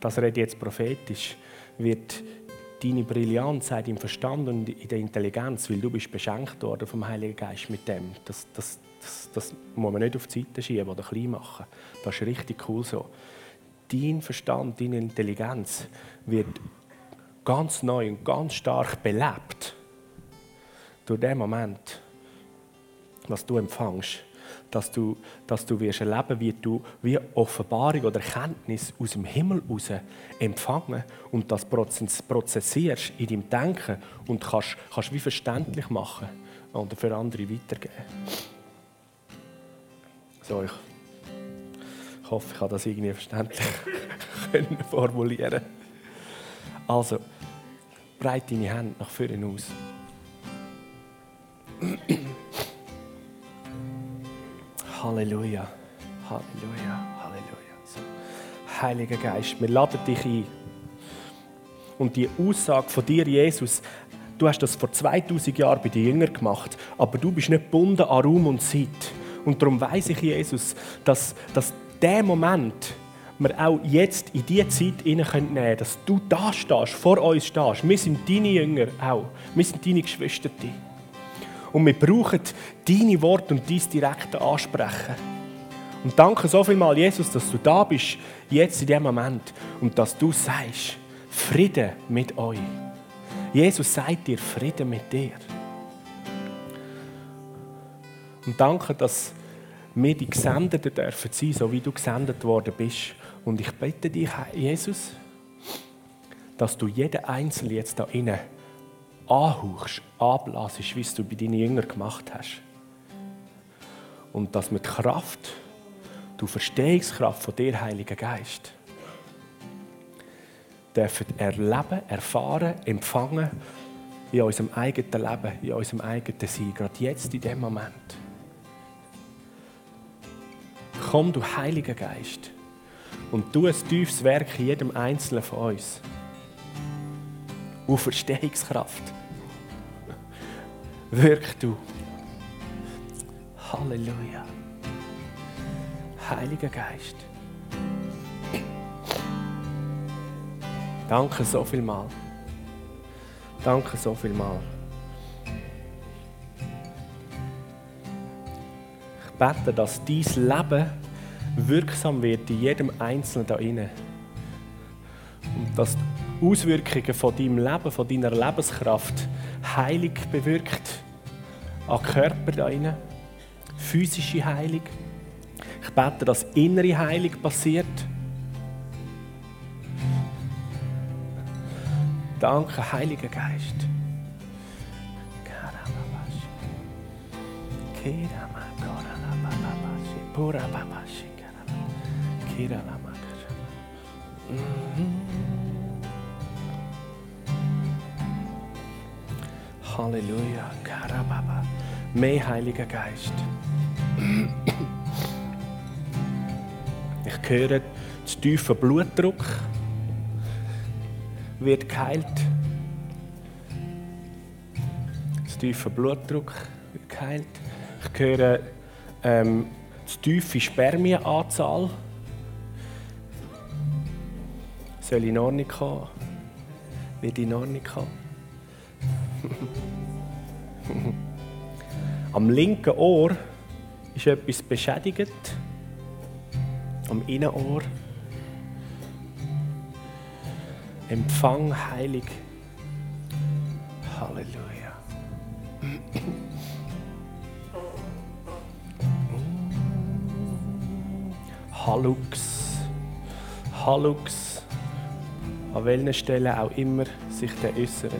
das rede ich jetzt prophetisch, wird deine Brillanz, dein Verstand und in der Intelligenz, weil du bist beschenkt worden vom Heiligen Geist mit dem. Das, das, das, das muss man nicht auf die Seite schieben oder klein machen. Das ist richtig cool so. Dein Verstand, deine Intelligenz wird ganz neu und ganz stark belebt durch den Moment, was du empfängst dass du, dass du wirst erleben wie du wie Offenbarung oder Erkenntnis aus dem Himmel heraus empfangen und das prozessierst in deinem Denken und kannst, kannst wie verständlich machen oder für andere weitergeben. So, ich, ich hoffe, ich kann das irgendwie verständlich formulieren. Also, breite deine Hände nach vorne aus. Halleluja, Halleluja, Halleluja. Heiliger Geist, wir laden dich ein. Und die Aussage von dir, Jesus, du hast das vor 2000 Jahren bei den Jüngern gemacht, aber du bist nicht gebunden an Raum und Zeit. Und darum weiß ich, Jesus, dass, dass der Moment, wir auch jetzt in diese Zeit nehmen können, dass du da stehst, vor uns stehst. Wir sind deine Jünger auch. Wir sind deine Geschwister. Und wir brauchen deine Worte und dein direkte Ansprechen. Und danke so viel mal, Jesus, dass du da bist, jetzt in diesem Moment, und dass du sagst, Friede mit euch. Jesus sagt dir, Friede mit dir. Und danke, dass wir die Gesendeten dürfen sein, so wie du gesendet worden bist. Und ich bitte dich, Jesus, dass du jeden Einzelnen jetzt da innen anhauchst, anblasest, wie du bei deinen Jüngern gemacht hast. Und dass mit Kraft, du Verstehungskraft von dir, Heiliger Geist, dürfen erleben, erfahren, empfangen in unserem eigenen Leben, in unserem eigenen Sein, gerade jetzt in dem Moment. Komm, du Heiliger Geist, und tu ein tiefes Werk in jedem Einzelnen von uns. Und Verstehungskraft wirk du. Halleluja. Heiliger Geist. Danke so viel mal. Danke so viel mal. Ich bete, dass dein Leben wirksam wird in jedem Einzelnen da inne. Und dass die Auswirkungen von deinem Leben, von deiner Lebenskraft Heilung bewirkt an Körper da rein, physische Heilung. Ich bete, dass innere Heilung passiert. Danke, Heiliger Geist. Halleluja. Karababa. Mehr Heiliger Geist. Ich höre, der tiefe Blutdruck wird geheilt. Der tiefe Blutdruck wird geheilt. Ich höre ähm, die tiefe Spermienanzahl. Soll in Ordnung kommen? Wird in Ordnung kommen? Am linken Ohr ist etwas beschädigt. Am Innenohr. Empfang heilig. Halleluja. Hallux. Hallux. An welchen Stellen auch immer sich der äußert.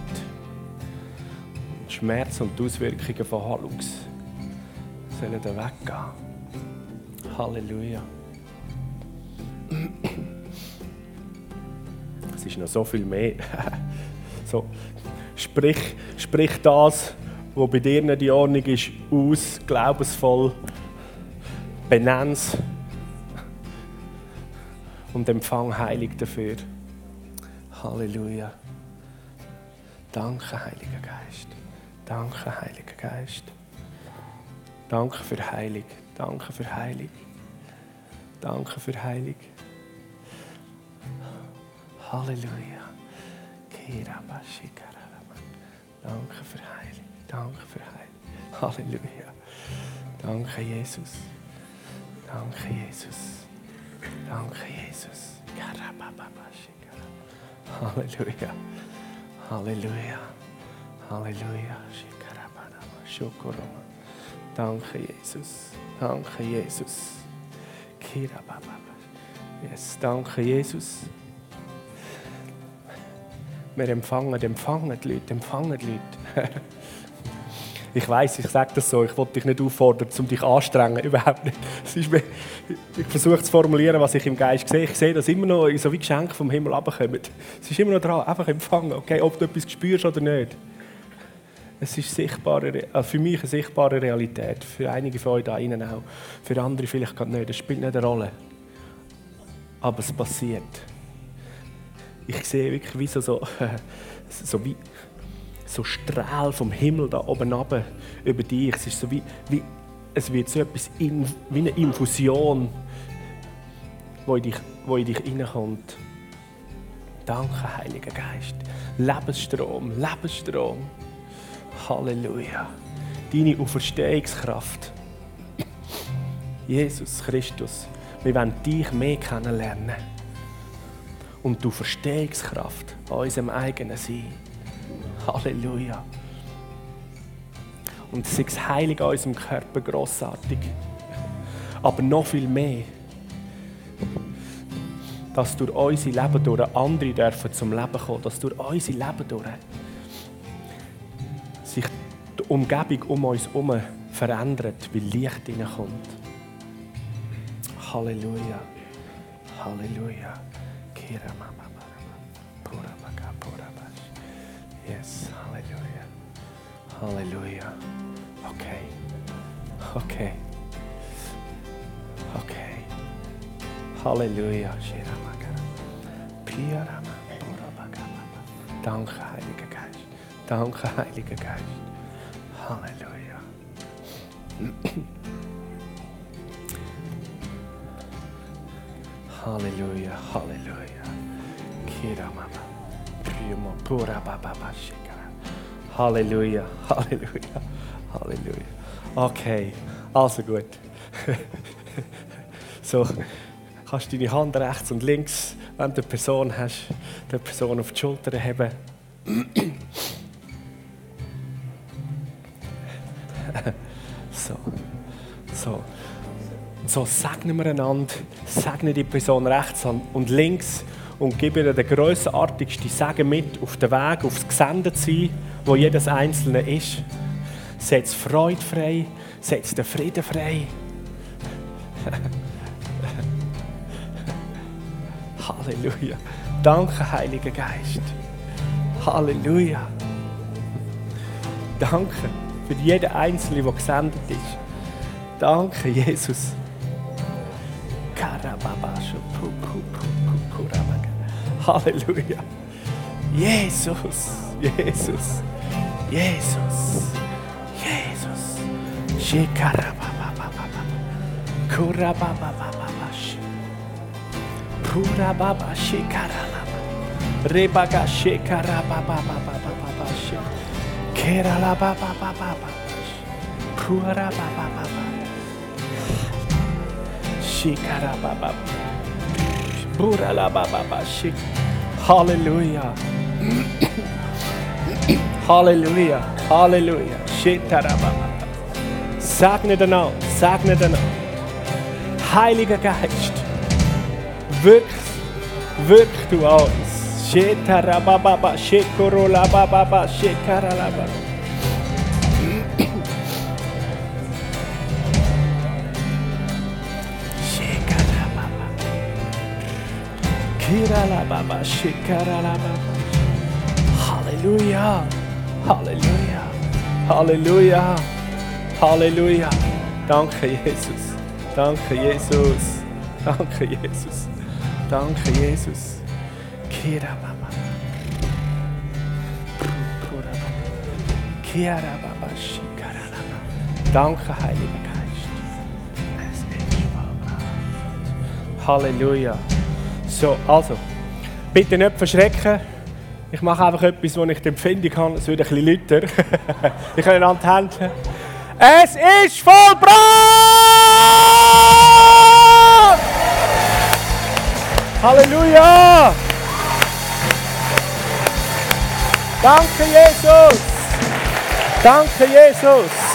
Schmerz und die Auswirkungen von Hallux sollen weggehen. Halleluja. Es ist noch so viel mehr. so, sprich, sprich das, was bei dir nicht in Ordnung ist, aus, glaubensvoll, benenn's und empfang heilig dafür. Halleluja. Danke, Heiliger Geist. Danke, Heiliger Geist. Danke für Heilig. Danke für Heilig. Danke für Heilung. Halleluja. Danke für Heilung. Danke für Heilung. Halleluja. Danke, Jesus. Danke, Jesus. Danke, Jesus. Halleluja. Halleluja. Halleluja. Danke, Jesus. Danke, Jesus. Yes, danke, Jesus. Wir empfangen, empfangen die Leute, empfangen die Leute. ich weiß, ich sage das so, ich wollte dich nicht auffordern, um dich anzustrengen, überhaupt nicht. Mir, ich versuche zu formulieren, was ich im Geist sehe. Ich sehe, dass immer noch so wie Geschenke vom Himmel runterkommen. Es ist immer noch dran, einfach empfangen, okay, ob du etwas spürst oder nicht. Es ist sichtbare, also für mich eine sichtbare Realität, für einige von euch da innen auch, für andere vielleicht gerade nicht, das spielt nicht eine Rolle. Aber es passiert. Ich sehe wirklich wie so, so, so wie so Strahl vom Himmel da oben runter über dich. Es ist so wie, wie es wird so etwas in, wie eine Infusion, wo in dich, wo in dich hineinkommt. Danke, Heiliger Geist. Lebensstrom, Lebensstrom. Halleluja. Deine Auferstehungskraft. Jesus Christus, wir wollen dich mehr kennenlernen. Und die Auferstehungskraft an unserem eigenen Sein. Halleluja. Und sei es heilig an unserem Körper grossartig. Aber noch viel mehr, dass durch unser Leben durch andere dürfen zum Leben kommen, dass durch unser Leben durch Umgebung um uns herum verändert, weil Licht hineinkommt. Halleluja. Halleluja. Yes, Halleluja. Halleluja. Okay. Okay. Okay. Halleluja. Danke, Heiliger Geist. Danke, Heiliger Geist. Halleluja. Halleluja, Halleluja. Kira Mama. Primo pura Baba Halleluja, Halleluja, Halleluja. Okay, also gut. so, kannst du deine Hand rechts und links, wenn du eine Person hast, die Person auf die Schulter haben. So segnen wir einander, segne die Person rechts und links und gebe ihr den grossartigsten Segen mit auf den Weg, aufs Gesendetsein, wo jedes Einzelne ist. Setz Freude frei, setz den Frieden frei. Halleluja. Danke, Heiliger Geist. Halleluja. Danke für jeden Einzelnen, der gesendet ist. Danke, Jesus. Halleluja. Jesus, Jesus, Jesus, Jesus. Kurababa Shekarababa Rebaga Shekarababa Kerala Baba Baba Purababa Shekarababa Buralabababashi. Halleluja. Halleluja. Halleluja. Shetarababa. Segne den Namen. Den Namen. Heiliger Geist. Wirk, wirk du aus. Shetarababa. Shekorolababa. Shekaralababa. Halleluja. Halleluja. Halleluja. Halleluja. Danke, Jesus. Danke, Jesus. Danke, Jesus. Danke, Jesus. Kira Mama. Kira Shikarama. Danke, Heiliger Geist. Halleluja. So, also, bitte nicht verschrecken. Ich mache einfach etwas, wo ich die Empfindung habe, es wird ein bisschen lauter. ich kann an die Hände. Es ist vollbracht! Halleluja! Danke, Jesus! Danke, Jesus!